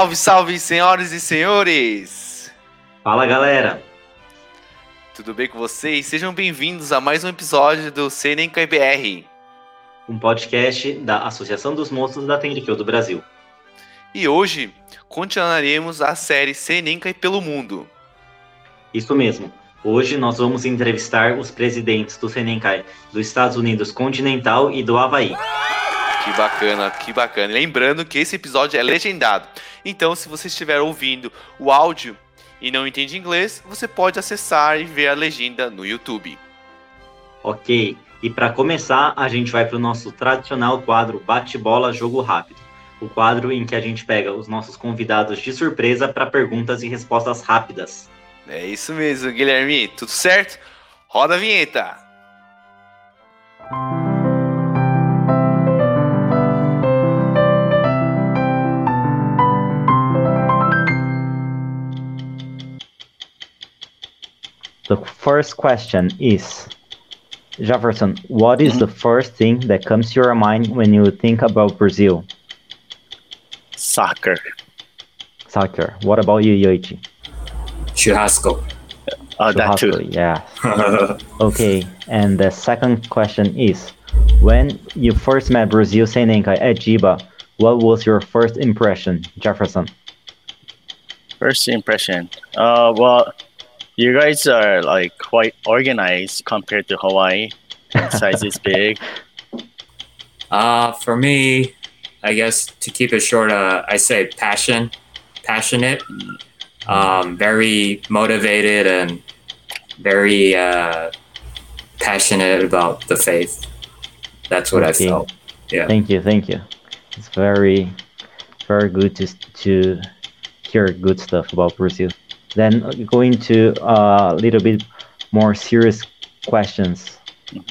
Salve, salve, senhoras e senhores! Fala, galera! Tudo bem com vocês? Sejam bem-vindos a mais um episódio do Senenkai BR. Um podcast da Associação dos Monstros da Tenrikyo do Brasil. E hoje continuaremos a série Senenkai pelo mundo. Isso mesmo. Hoje nós vamos entrevistar os presidentes do Senenkai dos Estados Unidos continental e do Havaí. Que bacana, que bacana. Lembrando que esse episódio é legendado. Então, se você estiver ouvindo o áudio e não entende inglês, você pode acessar e ver a legenda no YouTube. Ok. E para começar, a gente vai para o nosso tradicional quadro Bate-Bola Jogo Rápido. O quadro em que a gente pega os nossos convidados de surpresa para perguntas e respostas rápidas. É isso mesmo, Guilherme. Tudo certo? Roda a vinheta. The first question is Jefferson, what is the first thing that comes to your mind when you think about Brazil? Soccer. Soccer. What about you, Yoichi? Churrasco. Oh, that too. Yeah. okay. And the second question is when you first met Brazil Senenkai at Jiba, what was your first impression, Jefferson? First impression. Uh, well, you guys are like quite organized compared to Hawaii. Size is big. Uh, for me, I guess to keep it short, uh, I say passion, passionate, um, very motivated, and very uh, passionate about the faith. That's what Okay. I felt. Yeah. Thank you, thank you. It's very, very good to to hear good stuff about Brazil. Then going to a little bit more serious questions.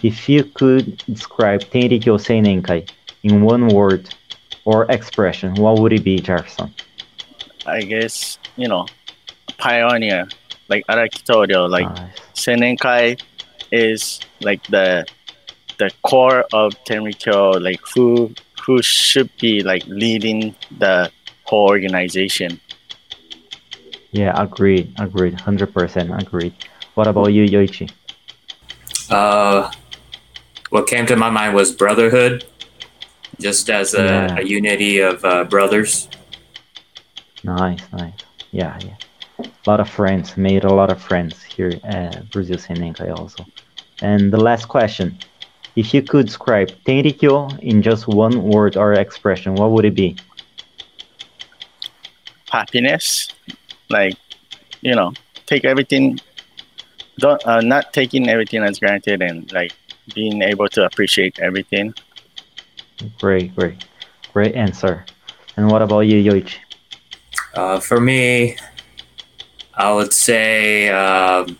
If you could describe Tenrikyo Seinenkai in one word or expression, what would it be, Jefferson? I guess you know, pioneer like Araki-toryo, like Nice. Senenkai is like the the core of Tenrikyo, like who who should be like leading the whole organization. Yeah, agreed, agreed, hundred percent agreed. What about you, Yoichi? Uh, what came to my mind was brotherhood, just as a, Yeah. a unity of uh, brothers. Nice, nice. Yeah, yeah. A lot of friends, made a lot of friends here at Brazil Senenkai also. And the last question. If you could describe Tenrikyo in just one word or expression, what would it be? happiness like you know take everything don't uh, not taking everything as granted and like being able to appreciate everything Great, great. Great answer. And what about you, Yoichi? Uh, for me, I would say um,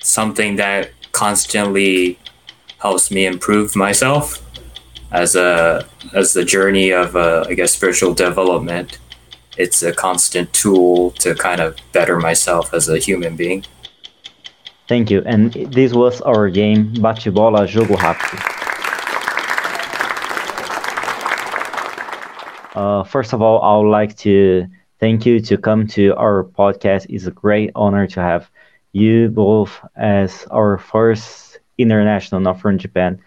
something that constantly helps me improve myself as a as the journey of uh, I guess spiritual development. It's a constant tool to kind of better myself as a human being. Thank you. And this was our game Bate-Bola Jogo Rápido. Uh, first of all, I would like to thank you to come to our podcast. It's a great honor to have you both as our first international, not from Japan,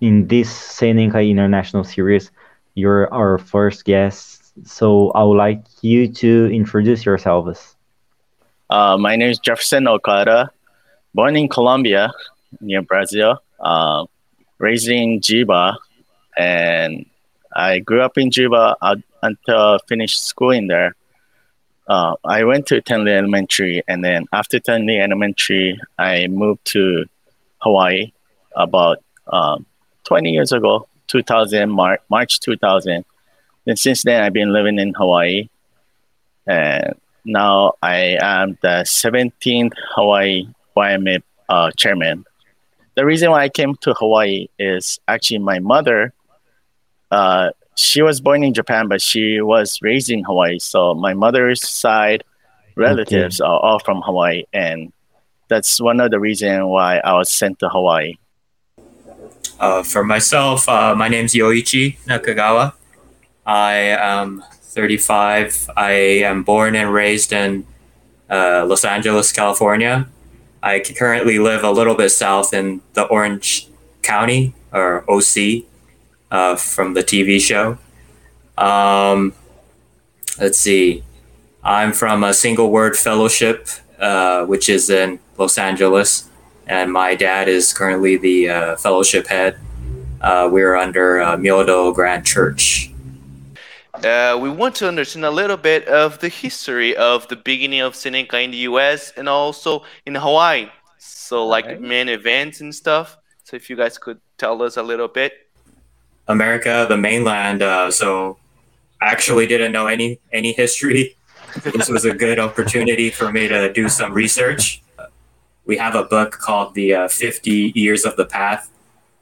in this Seinenkai International Series. You're our first guest, so I would like you to introduce yourselves. uh, my name is jefferson okada born in colombia near brazil uh, raised in jiba and i grew up in jiba uh, until I finished school in there uh, I went to Tenri Elementary, and then after Tenri Elementary, I moved to Hawaii about um, 20 years ago, 2000 Mar- March 2000. And since then, I've been living in Hawaii, and now I am the 17th Hawaii YMA uh, chairman. The reason why I came to Hawaii is actually my mother. Uh, she was born in Japan, but she was raised in Hawaii. So my mother's side relatives are all from Hawaii, and that's one of the reasons why I was sent to Hawaii. Uh, for myself, uh, my name's Yoichi Nakagawa. I am 35. I am born and raised in uh, Los Angeles, California. I currently live a little bit south in the Orange County or OC uh, from the TV show. Um, let's see. I'm from a single word fellowship, uh, which is in Los Angeles, and my dad is currently the uh, fellowship head. Uh, we're under uh, Myodo Grand Church. Uh, we want to understand a little bit of the history of the beginning of Senenkai in the US and also in Hawaii. So, like Alright. main events and stuff. So, if you guys could tell us a little bit. America, the mainland. Uh, so I actually didn't know any any history. this was a good opportunity for me to do some research. We have a book called the uh, 50 Years of the Path.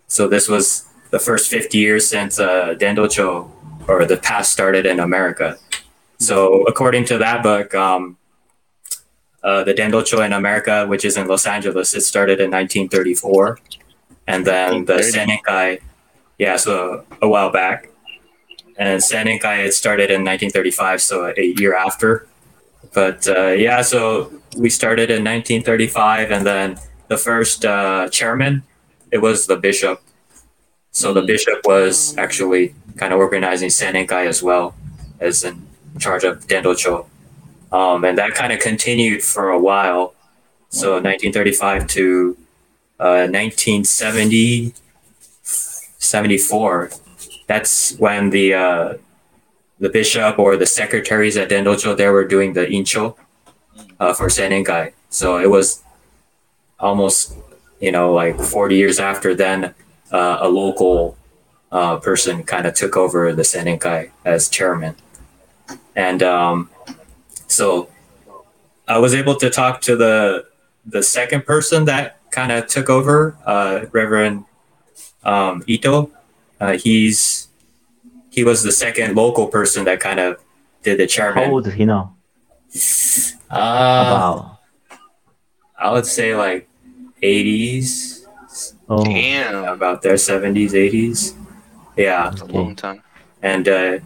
So this was the first 50 years since uh, Dendocho or the path started in America. So according to that book, um, uh, the Dendocho in America, which is in Los Angeles, it started in 1934, and then the 1930. Senenkai, yeah, so a while back, and Senenkai it started in 1935, so a year after. But uh, yeah, so we started in 1935, and then the first uh, chairman, it was the bishop. So the bishop was actually kind of organizing Senenkai as well as in charge of Dendocho. Um, and that kind of continued for a while. So 1935 to uh, 1970, 74. That's when the uh, the bishop or the secretaries at Dendocho they were doing the incho uh, for Senenkai. So it was almost you know like 40 years after then uh, a local uh, person kind of took over the Senenkai as chairman. And um, so I was able to talk to the the second person that kind of took over, uh, Reverend um, Ito. Uh, he's he was the second local person that kind of did the chairman. How old is he now? Uh, About. I would say like 80s, Oh, Damn. about their 70s, 80s. Yeah. That's a long time. and uh,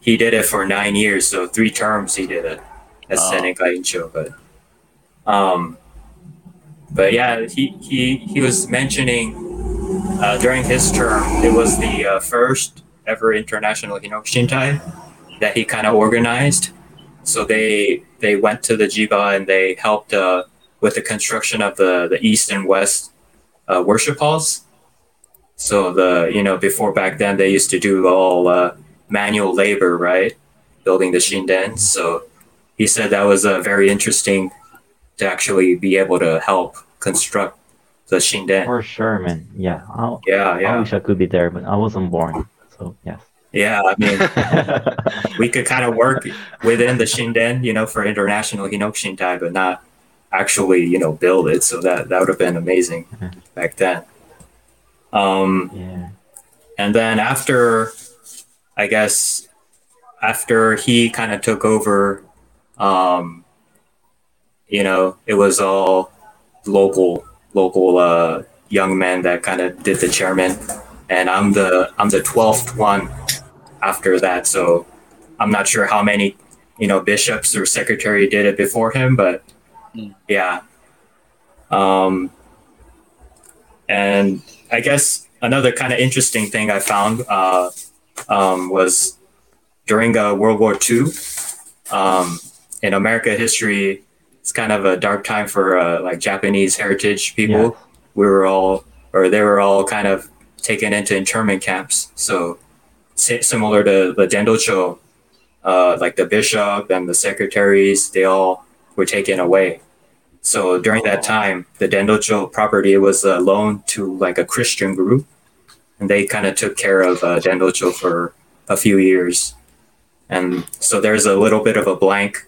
he did it for nine years, so three terms he did it as Oh. Senenkai Incho. But, um, but yeah, he he he was mentioning uh, during his term it was the uh, first ever international Hinokishintai that he kind of organized. So they they went to the Jiba and they helped uh, with the construction of the the east and west uh, worship halls. So the you know before back then they used to do all uh, manual labor, right? Building the shinden. So he said that was uh, very interesting to actually be able to help construct the shinden. for sure, man. Yeah, I, Yeah, I wish I could be there, but I wasn't born. So yes. yeah. I mean, we could kind of work within the shinden, you know, for international Hinokishintai, but not actually, you know, build it. So that that would have been amazing back then. Um, yeah. and then after i guess after he kind of took over um you know it was all local local uh young men that kind of did the chairman and i'm the i'm the 12th one after that so i'm not sure how many you know bishops or secretary did it before him but Mm. yeah um and I guess another kind of interesting thing I found uh, um, was during uh, World War II. Um, in America history, it's kind of a dark time for uh, like Japanese heritage people. Yeah. We were all, or they were all kind of taken into internment camps. So similar to the Dendocho, uh, like the bishop and the secretaries, they all were taken away. So during that time, the Dendocho property was uh, loaned to like a Christian group, and they kind of took care of uh, Dendocho for a few years. And so there's a little bit of a blank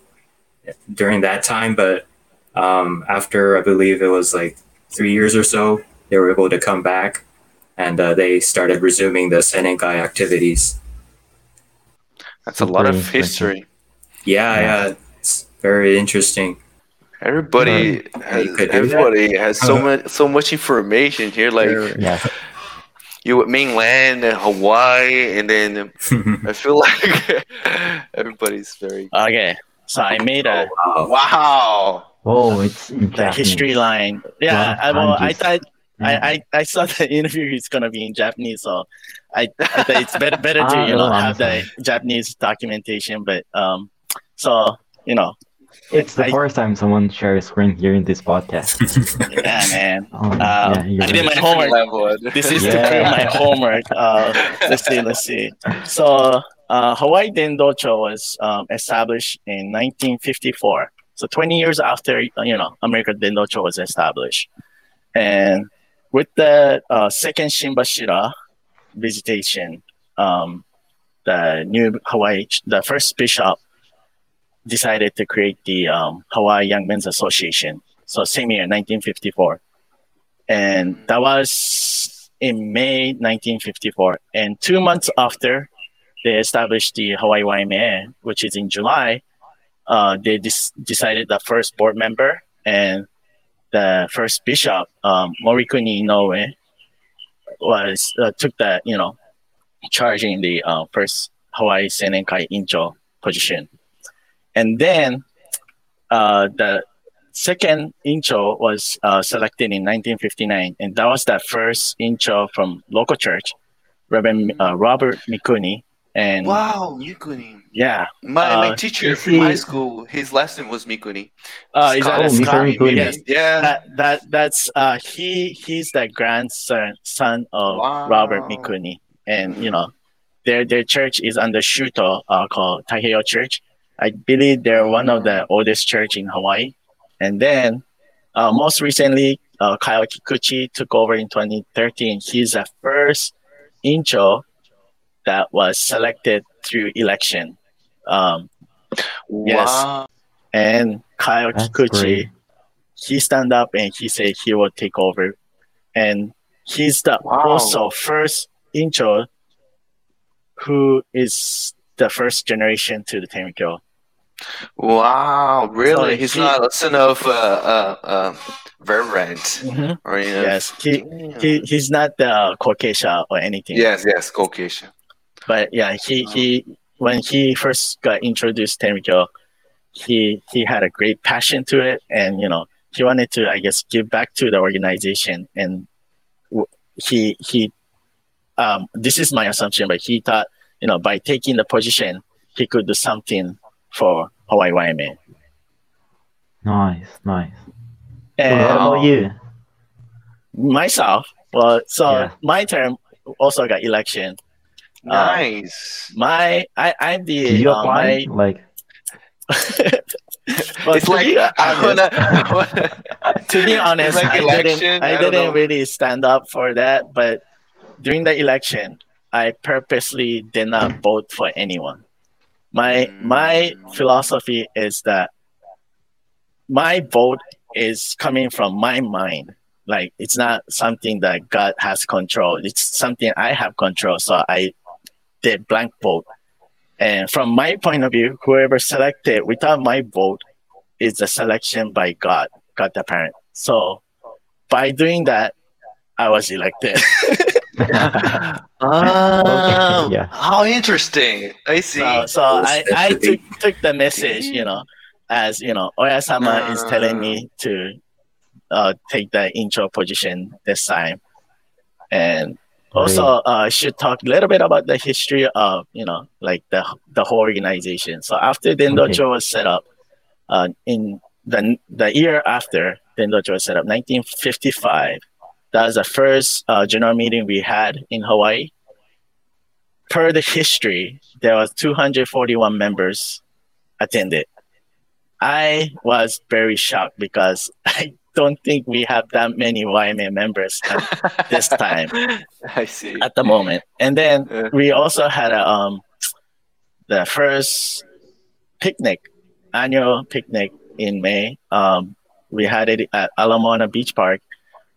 during that time, but um, after I believe it was like three years or so, they were able to come back, and uh, they started resuming the Senenkai activities. That's a lot Very of history. Yeah, yeah, it's very interesting. Everybody Yeah, has you that. everybody has so Uh-huh. much so much information here. Like Very- Yeah. you mainland and Hawaii, and then I feel like everybody's very Okay, so I made a wow. wow. Oh, it's the history line. Yeah, I, well, I kanjis. thought Yeah. I, I, I saw the interview is gonna be in Japanese, so I, I thought it's better better to you know have the. Japanese documentation. But um, so you know, It's the I- first time someone shares screen here in this podcast. yeah, man. Oh, Uh, yeah, you're I did right. my homework. This is to Yeah. prove my homework. Uh, let's see, let's see. So uh, Hawaii Dendocho was um, established in 1954. So 20 years after you know American Dendocho was established, and with the uh, second Shimbashira visitation, um, the new Hawaii, the first bishop decided to create the um, Hawaii Young Men's Association. So same year, 1954 and that was in May 1954. And two months after they established the Hawaii YMA, which is in July, uh, they decided the first board member and the first bishop, um, Morikuni Inoue, was uh, took the you know charging the uh, first Hawaii Senenkai Incho position, and then uh, the second incho was uh, selected in 1959, and that was the first incho from local church, Reverend uh, Robert Mikuni. And Wow, Mikuni. yeah, My, my Uh, teacher is from he- high school, his last name was Mikuni. uh, is that Oh, a Mikuni. Yes, Yeah. that, that that's uh, he he's the grandson son of Wow. Robert Mikuni, and you know their their church is under Shuto uh, called Taiheiyo Church. I believe they're one of the oldest church in Hawaii, and then uh, most recently uh, Kyle Kikuchi took over in 2013. He's the first incho that was selected through election. Um, Yes. And Kyle That's Kikuchi, great. he stand up and he said he will take over, and he's the Wow. also first incho who is the first generation to the Tenrikyo. Wow, really? So He's he- not a son of uh, uh, uh, Reverend. Or, you know, Yes, he, he he's not the Kokeisha or anything. Yes, yes, Caucasian. but yeah, he he when he first got introduced to Tenrikyo, he he had a great passion to it, and you know he wanted to I guess give back to the organization, and he he um this is my assumption, but he thought you know by taking the position he could do something for Hawaii YMA. Nice, nice. And what about you? myself, well, so Yeah. my term also got election. Nice. My I I'm the Did you uh, apply? my- Like, Well, it's to like be I honest- wanna, I wanna- to be honest, like I election, didn't, I don't didn't know. really stand up for that. But during the election, I purposely did not vote for anyone. My my Mm. philosophy is that my vote is coming from my mind. Like it's not something that God has control. It's something I have control. So I did blank vote. And from my point of view, whoever selected without my vote is a selection by God, God the parent. So by doing that, I was elected. Oh, Yeah. how interesting. I see. so so I, I took, took the message, you know, as you know, Oyasama is telling me to uh, take the incho position this time. And also uh, should talk a little bit about the history of, you know, like the the whole organization. So after Dendocho was set up, uh, in the the year after Dendocho was set up, 1955, that was the first uh, general meeting we had in Hawaii. Per the history, there was 241 members attended. I was very shocked because I don't think we have that many YMA members at this time I see. at the moment. And then Uh, we also had a um the first picnic, annual picnic in May. Um, we had it at Ala Moana Beach Park.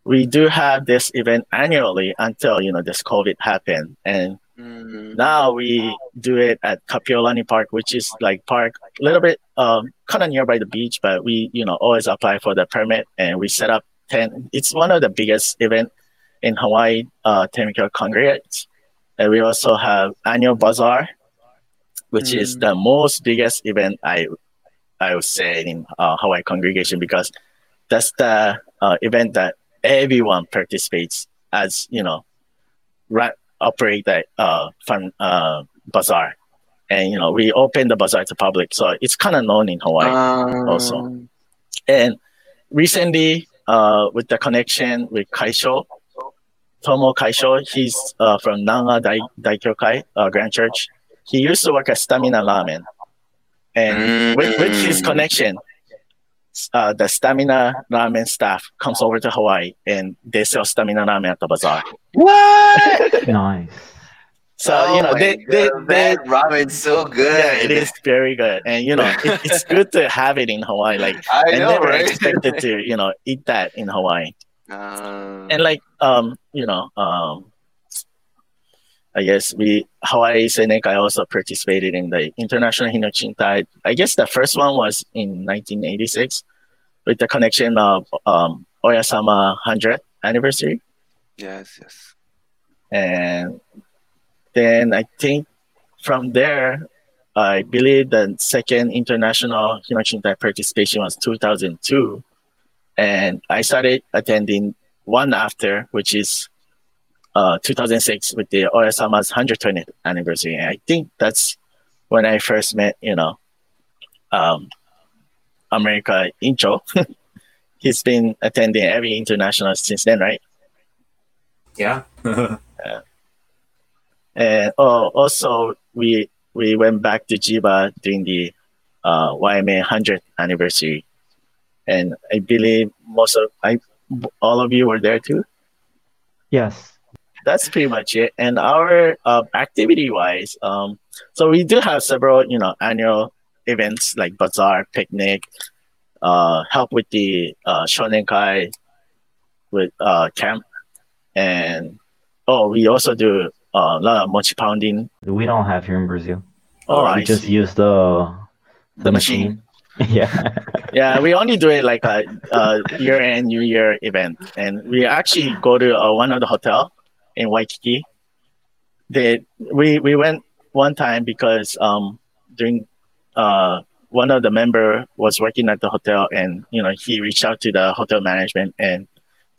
We do have this event annually until you know this COVID happened, and mm, now we do it at Kapiolani Park, which is like park a little bit um kind of nearby the beach, but we you know always apply for the permit and we set up ten. It's one of the biggest event in Hawaii uh, congregates. And we also have annual bazaar, which is Mm. the most biggest event I I would say in uh, Hawaii congregation because that's the uh, event that everyone participates as you know, right, operate that uh, fun uh, bazaar, and you know we open the bazaar to public, so it's kind of known in Hawaii. also. And recently, uh, with the connection with Kaisho, Tomo Kaisho, he's uh, from Nanga Dai, Daikyokai uh, Grand Church. He used to work at Stamina Ramen. And with, with his Mm. connection, uh, the Stamina Ramen staff comes over to Hawaii and they sell Stamina Ramen at the bazaar. What? Nice. So, Oh you know, my they, they, God, they, that ramen's so good. yeah, it is very good. And, you know, it, it's good to have it in Hawaii. Like, I I know, never right? expected to, you know, eat that in Hawaii. Uh, and like um you know um I guess we Hawaii Senenkai also participated in the International Hinokishintai. I guess the first one was in 1986 with the connection of um, Oyasama 100th anniversary, yes, yes. and then I think from there, I believe the second international Hinokishintai participation was 2002, and I started attending one after, which is uh, 2006 with the Oyasama's 120th anniversary. And I think that's when I first met, you know, um, America Incho. He's been attending every international since then, right? Yeah. And oh, also we we went back to Jiba during the uh, YMA 100th anniversary, and I believe most of I all of you were there too. Yes. That's pretty much it. And our uh, activity wise, um, so we do have several you know annual events like bazaar, picnic, uh, help with the uh, Shonenkai with uh, camp, and oh, we also do uh, a lot of mochi pounding. We don't have here in Brazil. Oh, we I just see. use the The machine. yeah. Yeah, we only do it like a, a year-end New Year event, and we actually go to uh, one of the hotel in Waikiki. They we we went one time because um during uh one of the member was working at the hotel, and you know he reached out to the hotel management, and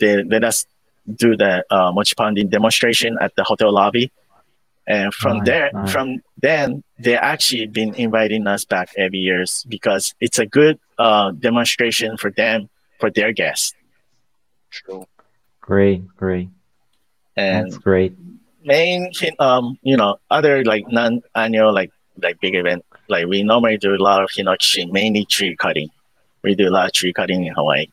they let us do the uh, mochi pounding demonstration at the hotel lobby. And from Nice, there, nice. from then, they actually been inviting us back every years because it's a good uh, demonstration for them for their guests. True. Great, great. And That's great. main, um, you know, other like non-annual like like big event, like we normally do a lot of hinochi, mainly tree cutting. We do a lot of tree cutting in Hawaii.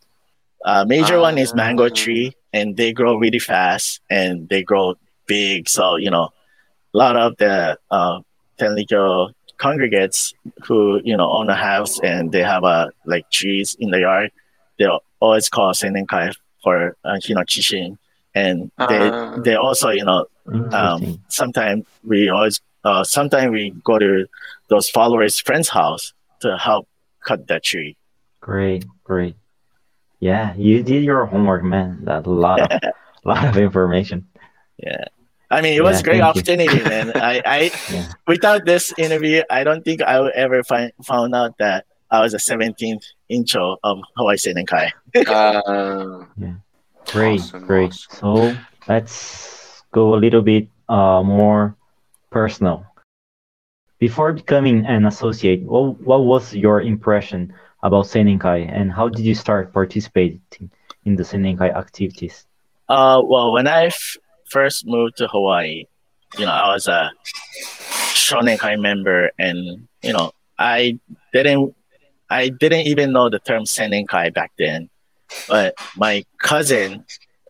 Uh, major one is mango Ah. tree, and they grow really fast and they grow big. So you know, a lot of the uh, Tenrikyo congregates who you know own a house and they have uh, like trees in the yard, they always call senenkai for uh, hinokishin, and they Ah. they also you know um, sometimes we always uh, sometimes we go to those followers' friends' house to help cut that tree. Great, great. Yeah, you did your homework, man. That's a lot of lot of information. Yeah. I mean, it was Yeah, a great thank you. opportunity, man. I, I Yeah. without this interview, I don't think I would ever find found out that I was a 17th incho of Hawaii Senenkai. Uh, Great, Awesome, great. awesome. So let's go a little bit uh, more personal. Before becoming an associate, what, what was your impression about Senenkai and how did you start participating in the Senenkai activities? Uh, well, when I f- first moved to Hawaii, you know, I was a Shonenkai member, and you know, I didn't, I didn't even know the term Senenkai back then. But my cousin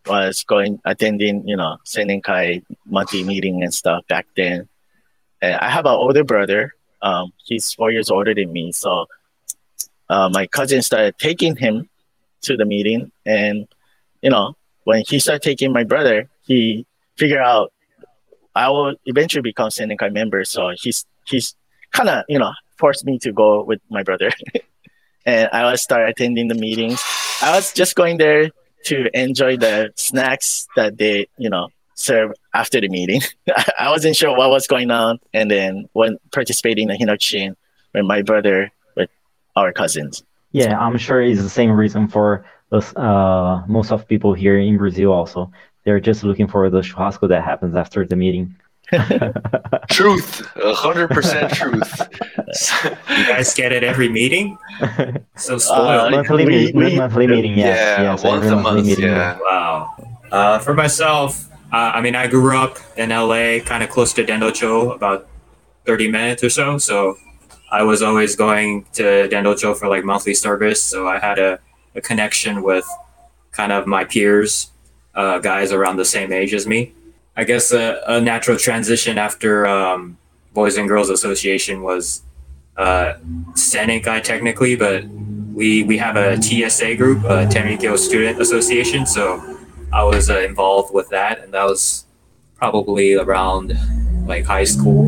was going attending, you know, Senenkai monthly meeting and stuff back then. And I have an older brother. Um, he's four years older than me, so uh, my cousin started taking him to the meeting, and you know, when he started taking my brother, he figured out I will eventually become Senenkai member. So he's he's kind of you know forced me to go with my brother, and I was start attending the meetings. I was just going there to enjoy the snacks that they, you know, serve after the meeting. I wasn't sure what was going on, and then when participating in the Hinokishin with my brother, with our cousins. Yeah, I'm sure it's the same reason for uh, most of people here in Brazil also. They're just looking for the churrasco that happens after the meeting. Truth, hundred percent truth. You guys get it every meeting? So Uh, spoiled. monthly, we- meeting, we- monthly meeting, yes, yeah, yes, once a month. meeting. Yeah. Wow. Uh, for myself, uh, I mean, I grew up in LA, kind of close to Dendocho, about 30 minutes or so. So I was always going to Dendocho for like monthly service. So I had a, a connection with kind of my peers, uh, guys around the same age as me. I guess a, a natural transition after um, Boys and Girls Association was uh, Senenkai technically, but we we have a TSA group, a Tenrikyo Student Association. So I was uh, involved with that, and that was probably around like high school.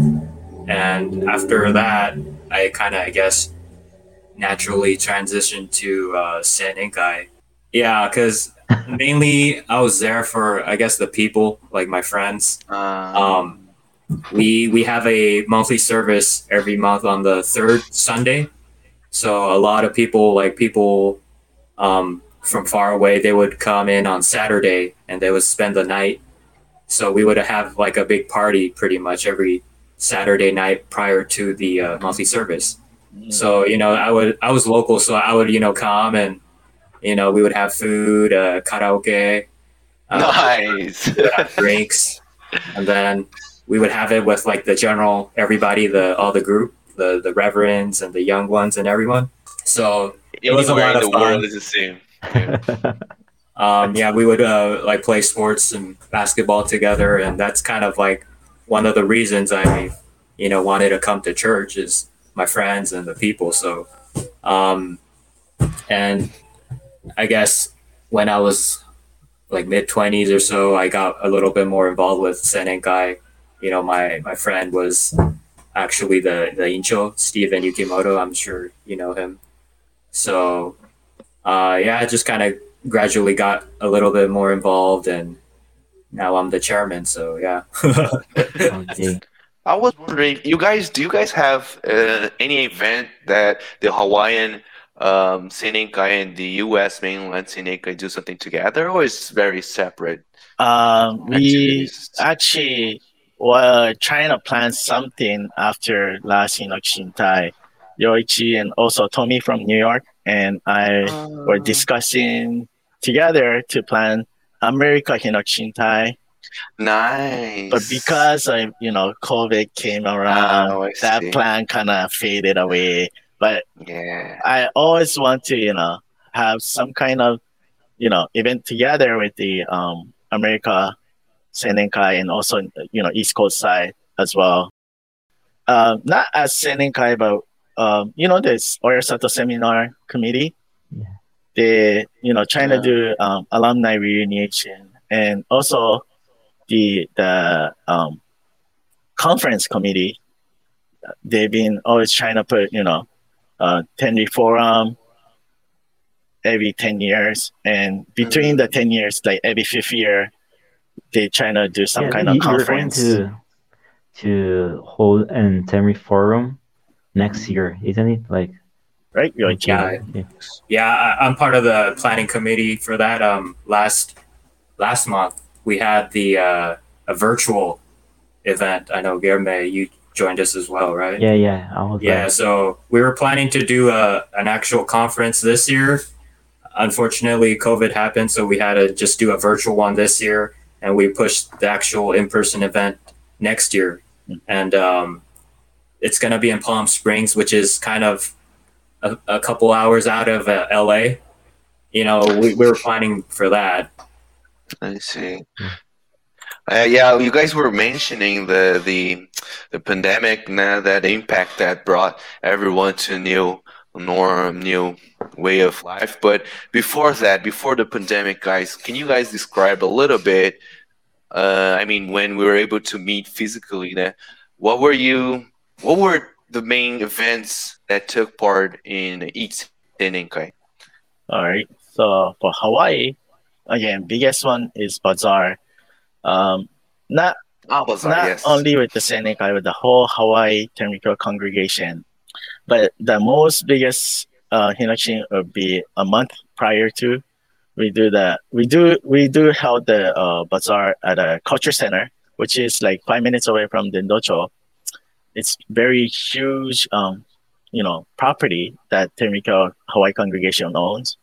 And after that, I kind of, I guess, naturally transitioned to uh, Senenkai. Yeah, because mainly I was there for, I guess, the people, like my friends. Uh, Um, we we have a monthly service every month on the third Sunday. So a lot of people, like people um, from far away, they would come in on Saturday and they would spend the night. So we would have like a big party pretty much every Saturday night prior to the uh, monthly service. So you know, I would I was local, so I would you know come and you know we would have food, uh, karaoke, uh, nice. we would have drinks, and then we would have it with like the general everybody, the all the group, the the reverends and the young ones and everyone. So It was a lot of the world is the same. um, yeah, we would uh, like play sports and basketball together, and that's kind of like one of the reasons I, you know, wanted to come to church is my friends and the people. So, um, and I guess when I was like mid twenties or so, I got a little bit more involved with Senenkai. You know, my my friend was actually the the incho Stephen Yukimoto. I'm sure you know him. So, uh, yeah, I just kind of gradually got a little bit more involved, and now I'm the chairman. So yeah. okay. I was wondering, you guys, do you guys have uh, any event that the Hawaiian um, Senenkai and the U.S. mainland Senenkai do something together, or is very separate? Um, we activities? actually were trying to plan something after last Hinokishintai. Yoichi and also Tommy from New York and I were discussing together to plan America Hinokishintai. Nice. But because of, you know, COVID came around, Oh, that plan kind of faded away. But yeah, I always want to, you know, have some kind of, you know, event together with the um, America Senenkai and also, you know, East Coast side as well. Um, not as Senenkai, but, um, you know, this Oyasato Seminar Committee. Yeah. They, you know, trying Yeah. to do um, alumni reunion and also the the um, conference committee. They've been always trying to put, you know, uh, Tenri Forum every 10 years. And between the 10 years, like every fifth year, they try to do some Yeah, kind you- of you're going conference. to to hold an Tenri forum next year, isn't it? Like Right? Yoichi? Yeah. yeah. Yeah, I, I'm part of the planning committee for that. Um, last last month we had the uh, a virtual event. I know Guilherme, you joined us as well, right? yeah, yeah. I was Yeah, like, so we were planning to do a, an actual conference this year. Unfortunately, COVID happened, so we had to just do a virtual one this year, and we pushed the actual in-person event next year. And um, it's going to be in Palm Springs, which is kind of a, a couple hours out of uh, LA. You know, we, we were planning for that. I see. Uh, yeah, you guys were mentioning the the the pandemic, now that impact that brought everyone to a new norm, new way of life. But before that, before the pandemic, guys, can you guys describe a little bit? Uh, I mean, when we were able to meet physically, what were you? What were the main events that took part in each Senenkai? All right. So for Hawaii, again, biggest one is Bazaar. Um, not Not yes. only with the Senenkai, with the whole Hawaii Tenrikyo congregation, but the most biggest uh, Hinokishin would be a month prior to. We do the we do we do held the uh, bazaar at a culture center, which is like five minutes away from Dendocho. It's very huge, um, you know, property that Tenrikyo Hawaii congregation owns,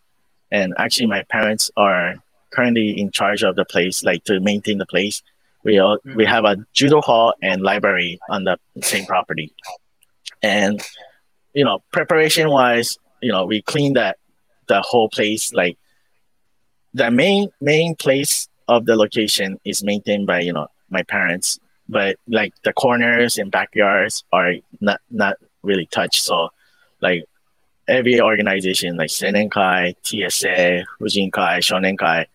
and actually my parents are currently in charge of the place, like to maintain the place. We all, we mm-hmm. have a judo hall and library on the same property, and you know, preparation wise, you know, we clean that the whole place. Like the main main place of the location is maintained by you know my parents, but like the corners and backyards are not not really touched. So like every organization like Senenkai, TSA, Fujinkai, Shonenkai,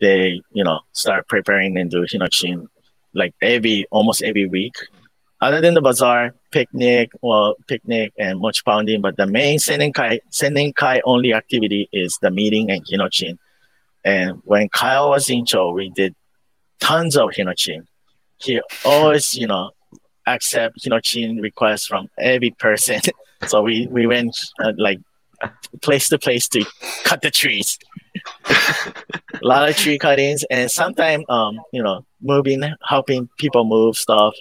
they you know start preparing and do Hinokishin like every almost every week. Other than the bazaar, picnic, well, picnic and mochi pounding, but the main Senenkai Senenkai only activity is the meeting and Hinokishin. And when Kyle was incho, we did tons of Hinokishin. He always, you know, accept Hinochin requests from every person. so we we went uh, like place to place to cut the trees. A lot of tree cuttings and sometimes um you know moving helping people move stuff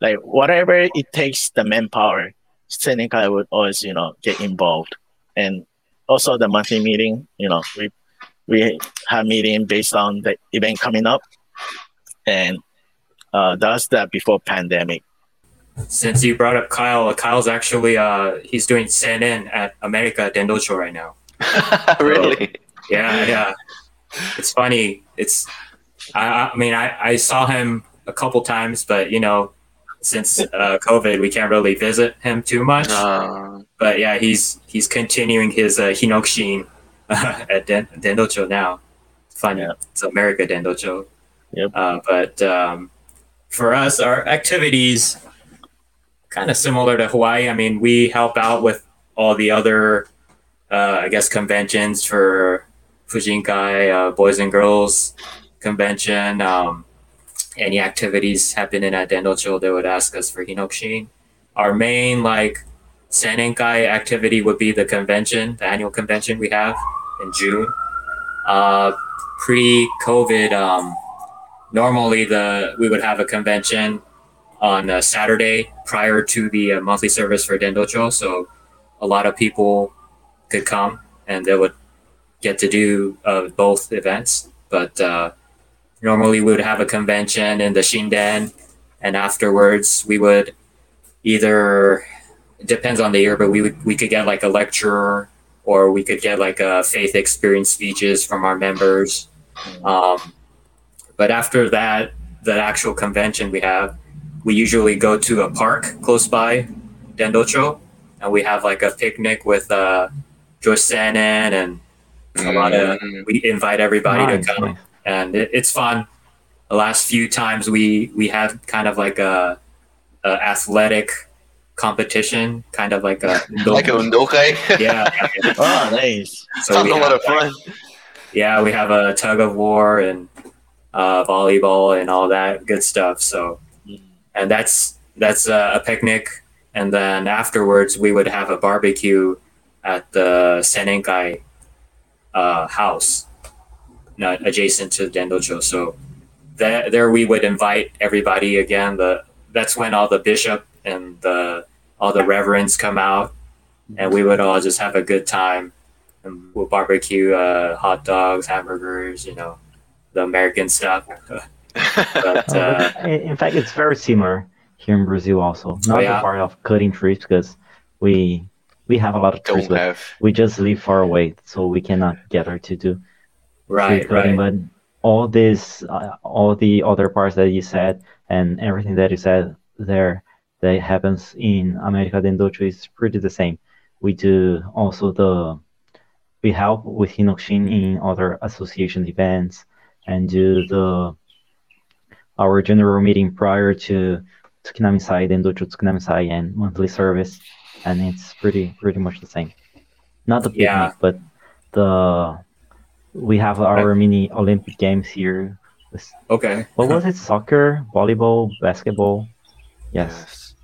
like whatever it takes the manpower Senenkai would always you know get involved and also the monthly meeting you know we we have meeting based on the event coming up and uh that's that before pandemic Since you brought up Kyle, Kyle's actually uh he's doing CNN at America Dendocho right now. really? Yeah, yeah. It's funny. It's I, I mean I, I saw him a couple times, but you know, since uh, COVID, we can't really visit him too much. Uh, but yeah, he's he's continuing his uh, Hinokishin uh, at Den- Dendocho now. It's funny. Yeah. It's America Dendocho. Yep. Uh, but um, for us, our activities kind of similar to Hawaii. I mean, we help out with all the other, uh, I guess, conventions for Fujinkai, uh, Boys and Girls Convention. Um, any activities happening at Dendocho, they would ask us for Hinokishin. Our main, like, Senenkai activity would be the convention, the annual convention we have in June. Uh, pre-COVID, um, normally the we would have a convention on a Saturday prior to the uh, monthly service for Dendocho, so a lot of people could come and they would get to do uh, both events. But uh, normally we would have a convention in the Shinden, and afterwards we would either it depends on the year, but we would we could get like a lecturer or we could get like a faith experience speeches from our members. Um, but after that, the actual convention we have, we usually go to a park close by Dendocho, and we have like a picnic with uh, Joyce Sanin, and a lot of mm, we invite everybody Nice, to come, and it, it's fun. The last few times we we had kind of like a, a athletic competition, kind of like a like a undokai. yeah. oh nice So Sounds we a lot have, of fun. yeah, we have a tug of war and uh, volleyball and all that good stuff. So, and that's that's uh, a picnic, and then afterwards we would have a barbecue at the Senenkai uh, house, not adjacent to Dendocho. So, there there we would invite everybody again. The that's when all the bishop and the all the reverends come out, and we would all just have a good time and we'll barbecue uh, hot dogs, hamburgers, you know, the American stuff. but Uh, uh, in in fact, it's very similar here in Brazil also. Not yeah? the part of cutting trees because we we have a lot of tools, but we just live far away, so we cannot gather to do right, right, But all this, uh, all the other parts that you said, and everything that you said there that happens in America Dendocho is pretty the same. We do also the we help with Hinokishin in other association events and do the our general meeting prior to Tsukinami Tsukinamisai, Dendocho Tsukinamisai and monthly service, and it's pretty pretty much the same. Not the picnic, Yeah. but the we have our mini Olympic games here. Okay. What was it? Soccer, volleyball, basketball. Yes.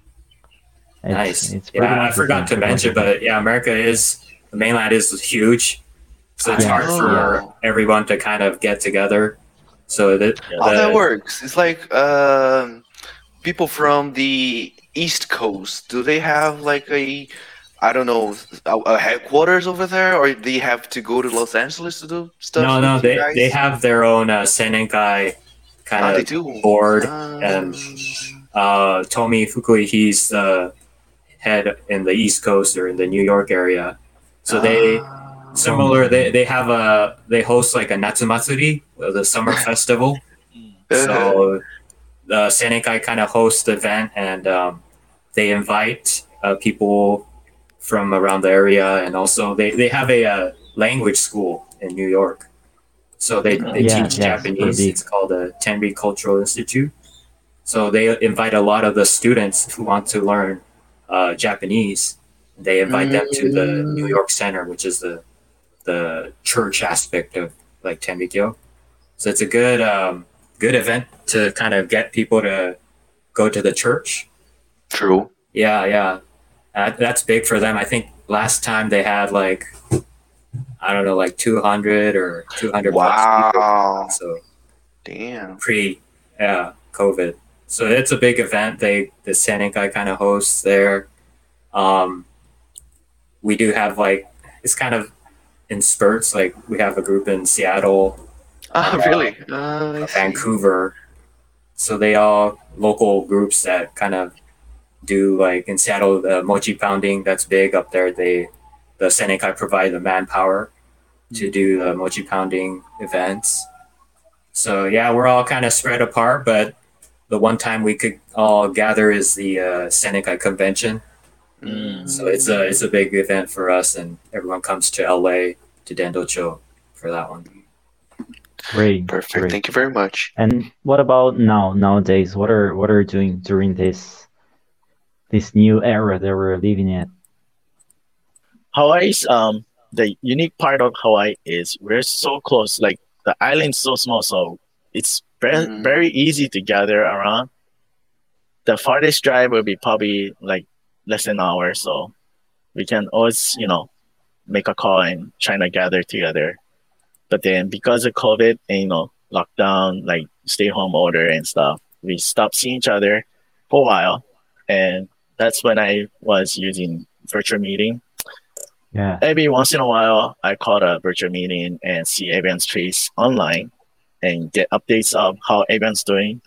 It's, nice. It's pretty yeah, I much the forgot to same, pretty much mention, but yeah, America is the mainland is huge, so it's Yeah. hard for everyone to kind of get together. So that How that the- works? It's like um, people from the East Coast. Do they have like a, I don't know, a, a headquarters over there, or do they have to go to Los Angeles to do stuff? no, no, they guys? they have their own uh, Senenkai kind Ah, of board. Ah. and uh, Tomi Fukui, he's the head in the East Coast or in the New York area. So they Ah. similar. They they have a they host like a Natsumatsuri, uh, the summer festival. Uh-huh. So the Senenkai kind of host the event and um, they invite uh, people from around the area and also they, they have a uh, language school in New York. So they, they Yeah, teach yeah, Japanese. super big. It's called the Tenri Cultural Institute. So they invite a lot of the students who want to learn uh, Japanese. They invite them to the New York Center, which is the the church aspect of like Tenrikyo. So it's a good um, good event to kind of get people to go to the church. True. Yeah, yeah, uh, that's big for them. I think last time they had like I don't know, like two hundred or two hundred. Wow. So Damn. pre yeah COVID. So it's a big event. They the Senenkai kind of hosts there. Um, we do have like it's kind of in spurts. Like we have a group in Seattle, Ah, really? Uh, Vancouver. So they all local groups that kind of do like in Seattle the mochi pounding that's big up there. They the Senenkai provide the manpower to do the mochi pounding events. So yeah, we're all kind of spread apart, but the one time we could all gather is the uh, Senenkai convention. Mm. So it's a it's a big event for us, and everyone comes to LA to Dendocho for that one. Great. Perfect. great. Thank you very much. And what about now nowadays? What are what are you doing during this this new era that we're living in? Hawaii's um the unique part of Hawaii is we're so close. Like the island's so small, so it's very Mm. very easy to gather around. The farthest drive will be probably like less than an hour, so we can always you know make a call and try to gather together. But then because of COVID and you know lockdown, like stay home order and stuff, we stopped seeing each other for a while, and that's when I was using virtual meeting Yeah. every once in a while, I call a virtual meeting and see everyone's face online and get updates of how everyone's doing.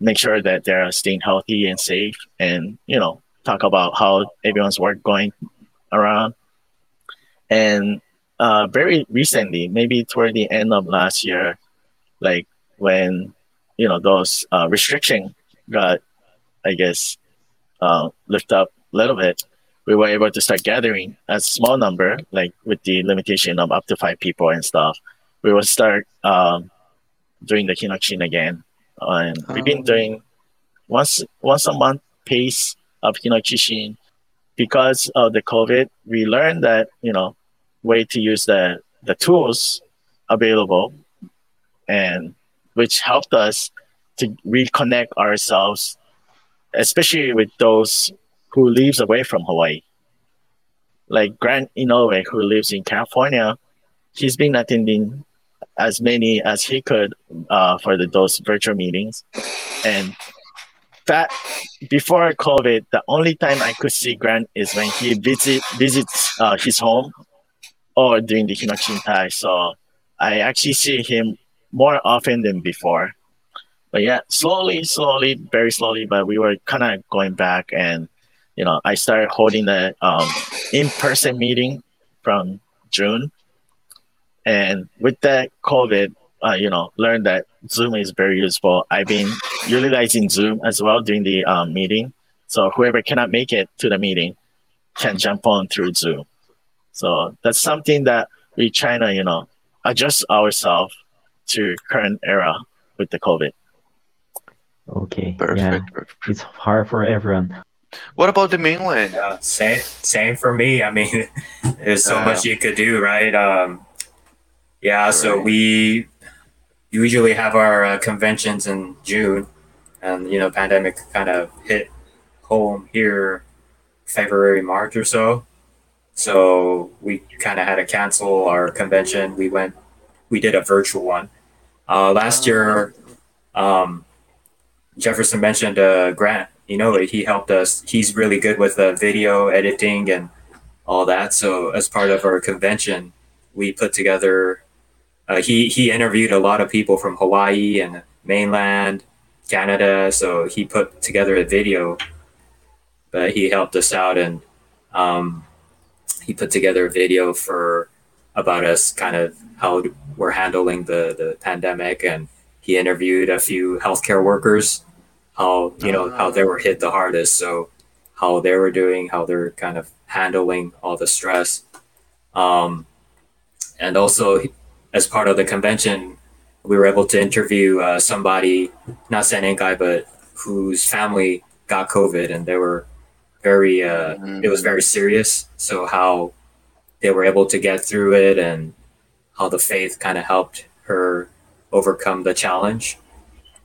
Make sure that they're staying healthy and safe, and you know, talk about how everyone's work going around. And uh, very recently, maybe toward the end of last year, like when you know those uh, restriction got, I guess, uh, lift up a little bit we were able to start gathering a small number, like with the limitation of up to five people and stuff. We will start um, doing the Hinokishin again, and we've been Oh. doing once once a month pace of Hinokishin. Because of the COVID, we learned that you know way to use the the tools available, and which helped us to reconnect ourselves, especially with those who lives away from Hawaii. Like Grant Inoue, who lives in California, he's been attending as many as he could uh, for the, those virtual meetings. And that before COVID, the only time I could see Grant is when he visit visits uh, his home or during the Hinokishintai. So I actually see him more often than before. But yeah, slowly, slowly, very slowly, but we were kind of going back and you know, I started holding the um, in-person meeting from June, and with that COVID, uh, you know, learned that Zoom is very useful. I've been utilizing Zoom as well during the um, meeting, so whoever cannot make it to the meeting can jump on through Zoom. So that's something that we try to, you know, adjust ourselves to current era with the COVID. Okay. Perfect. Yeah. perfect. It's hard for everyone. What about the mainland? Yeah, same same for me. I mean, there's so Yeah. much you could do, right? Um, Yeah, so we usually have our uh, conventions in June, and you know, pandemic kind of hit home here February, March or so. So we kind of had to cancel our convention. We went, we did a virtual one. Uh, last year, um, Jefferson mentioned uh, Grant. You know, he helped us. He's really good with uh, video editing and all that. So as part of our convention, we put together. Uh, he he interviewed a lot of people from Hawaii and mainland Canada. So he put together a video. But he helped us out and um, he put together a video for about us kind of how we're handling the the pandemic and he interviewed a few healthcare workers how you know how they were hit the hardest. So how they were doing how they're kind of handling all the stress. Um, and also as part of the convention we were able to interview uh, somebody not San Senenkai but whose family got covid and they were very uh, it was very serious. So how they were able to get through it and how the faith kind of helped her overcome the challenge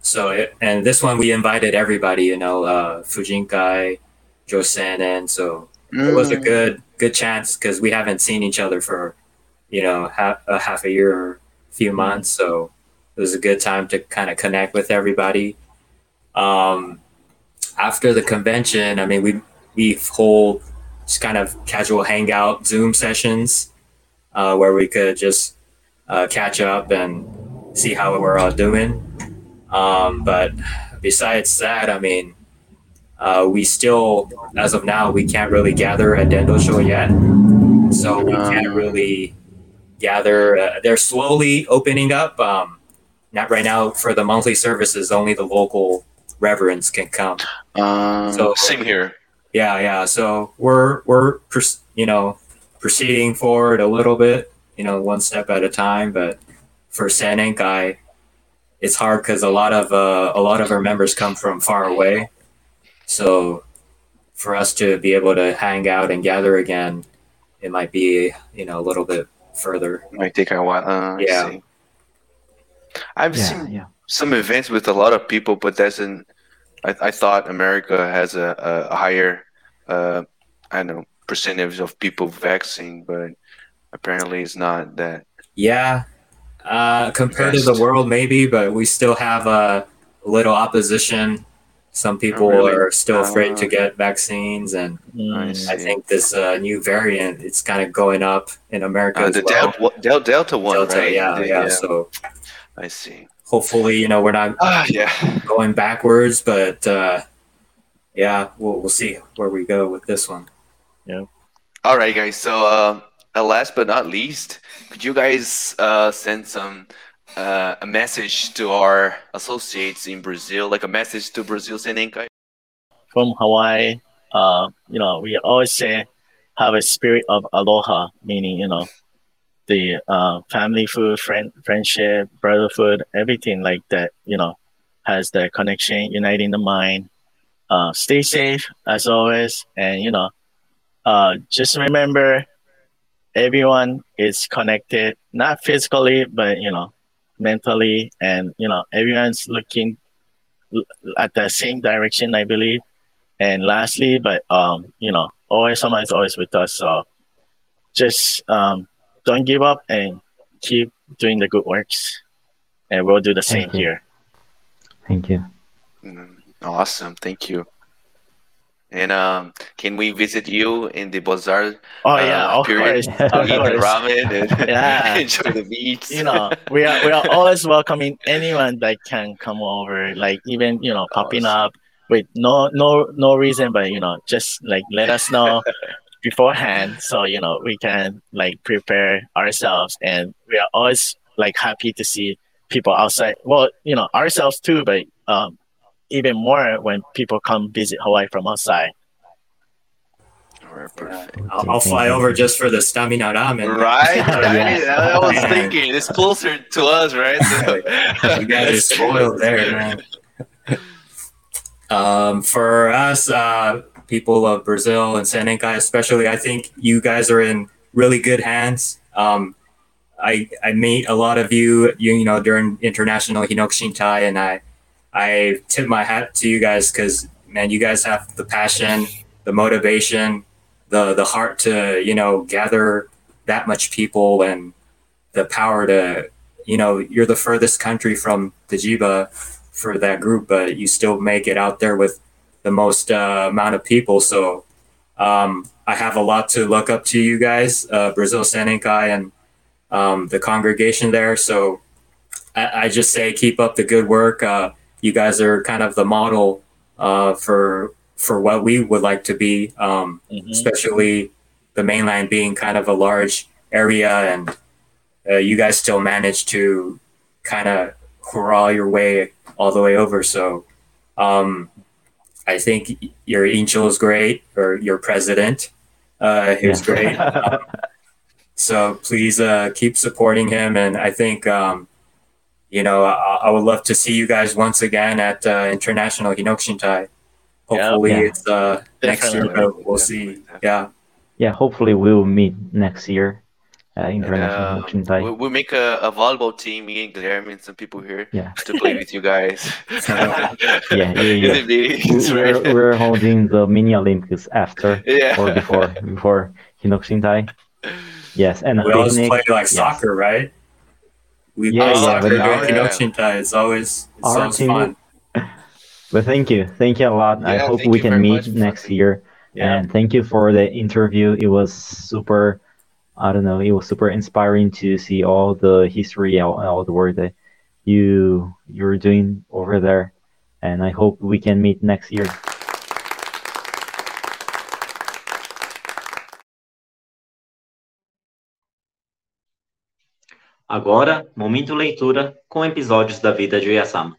so it, and this one we invited everybody you know uh, fujinkai josen and so it was a Mm. good good chance because we haven't seen each other for you know half a half a year or a few months so it was a good time to kind of connect with everybody um after the convention i mean we we hold just kind of casual hangout zoom sessions uh, where we could just uh, catch up and see how we're all doing um, but besides that i mean uh, we still, as of now, we can't really gather at Dendocho yet. So we Um. can't really gather. Uh, they're slowly opening up. Um, not right now for the monthly services, only the local reverends can come. Um, So- same here. Yeah, yeah. So we're we're pers- you know proceeding forward a little bit, you know, one step at a time. But for Senenkai, it's hard because a lot of uh, a lot of our members come from far away. So for us to be able to hang out and gather again, it might be you know a little bit further. Might take a while. Uh, I Yeah. see. I've Yeah, seen yeah. some events with a lot of people, but doesn't. I, I thought America has a, a higher, uh, I don't know, percentage of people vaccine, but apparently it's not that. Yeah, uh, compared to the world, maybe, but we still have a little opposition. Some people Oh, really? are still afraid to Ah. get vaccines, and I I think this uh, new variant it's kind of going up in America Uh, as the well. Delta, Del, Delta one, Delta, right? yeah, The- yeah, So I see. hopefully, you know, we're not Ah, yeah. going backwards, but uh, yeah, we'll we'll see where we go with this one. Yeah. All right, guys. So, uh, uh, last but not least, could you guys uh, send some uh, a message to our associates in Brazil, like a message to Brazil Senenkai? from Hawaii, uh, you know, we always say have a spirit of aloha, meaning, you know, the uh, family food, friend, friendship, brotherhood, everything like that, you know, has the connection, uniting the mind. Uh, stay safe as always. And, you know, uh, just remember everyone is connected, not physically, but, you know, mentally. And, you know, everyone's looking at the same direction, I believe. And lastly, but um, you know, always someone is always with us. So just um, don't give up and keep doing the good works, and we'll do the same you. here. Thank you. Mm, awesome, thank you. And um, can we visit you in the bazaar? Oh Uh, yeah, of period. course, to of eat the course. ramen and Yeah. enjoy the beach. You know, we are we are always welcoming anyone that can come over. Like even you know popping up with no no no reason, but you know just like let us know beforehand, so you know we can like prepare ourselves, and we are always like happy to see people outside. Well, you know ourselves too, but um, even more when people come visit Hawaii from outside. Alright, perfect. I'll, I'll fly over just for the stamina ramen. Right, right. Yeah. I was thinking it's closer to us, right? So- you guys are spoiled there, man. Um, for us, uh, people of Brazil and San Senenkai especially, I think you guys are in really good hands. Um, I I meet a lot of you, you, you know, during International Hinokishintai, and I I tip my hat to you guys because man, you guys have the passion, the motivation, the the heart to you know gather that much people and the power to you know you're the furthest country from the Jiba for that group, but you still make it out there with the most uh, amount of people. So um, I have a lot to look up to you guys, uh, Brazil Senenkai and um, the congregation there. So I, I, just say keep up the good work. Uh, you guys are kind of the model uh, for for what we would like to be, um, mm-hmm. especially the mainland being kind of a large area, and uh, you guys still manage to kind of hurrah your way all the way over. So um, I think your angel is great, or your president, uh, he was great. um, so please uh, keep supporting him, and I think um, you know I, I, would love to see you guys once again at uh, International Hinokishintai. Hopefully, yeah. it's uh, next year, but we'll see. Yeah. Yeah, hopefully we'll meet next year uh, international uh, we, we make a, a, volleyball team, me and Guilherme and some people here yeah. to play with you guys. yeah, yeah, yeah. we're, we're, holding the mini Olympics after yeah. or before before Hinokishintai. Yes, and we always play like yes. soccer, right? We yeah, play soccer during Hinokishintai. It's always it's always fun. But thank you, thank you a lot. I hope we can meet next year. Yeah. And thank you for the interview. It was super I don't know, it was super inspiring to see all the history, all, all the work that you you're doing over there, and I hope we can meet next year. Agora, momento leitura com episódios da vida de Oyasama.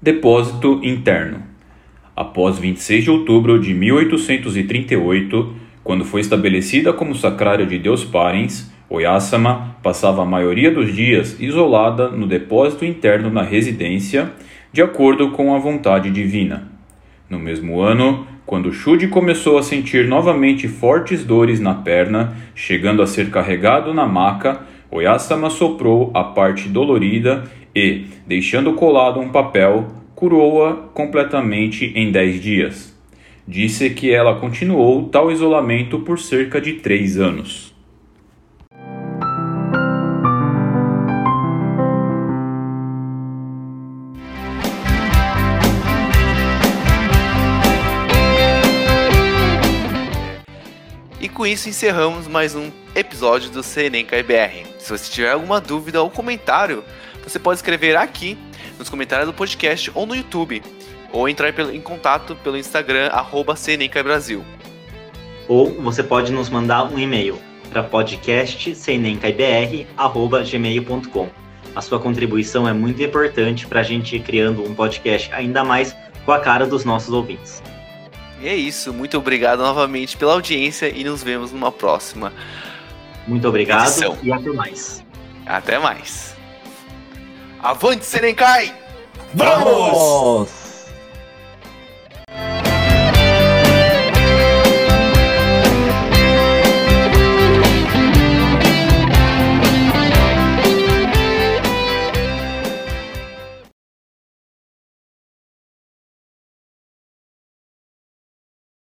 Depósito interno. Após 26 de outubro de 1838, quando foi estabelecida como sacrário de Deus Parens, Oyasama passava a maioria dos dias isolada no depósito interno na residência, de acordo com a vontade divina. No mesmo ano, quando Shude começou a sentir novamente fortes dores na perna, chegando a ser carregado na maca, Oyasama soprou a parte dolorida e, deixando colado um papel, curou-a completamente em dez dias. Disse que ela continuou tal isolamento por cerca de três anos. Com isso encerramos mais um episódio do CNN KBR. Se você tiver alguma dúvida ou comentário, você pode escrever aqui nos comentários do podcast ou no YouTube, ou entrar em contato pelo Instagram, arroba Brasil. Ou você pode nos mandar um e-mail para podcastsenencabr.gmail.com. A sua contribuição é muito importante para a gente ir criando um podcast ainda mais com a cara dos nossos ouvintes. E é isso, muito obrigado novamente pela audiência e nos vemos numa próxima. Muito obrigado edição. e até mais. Até mais. Avante, Serenkai! Vamos! Vamos!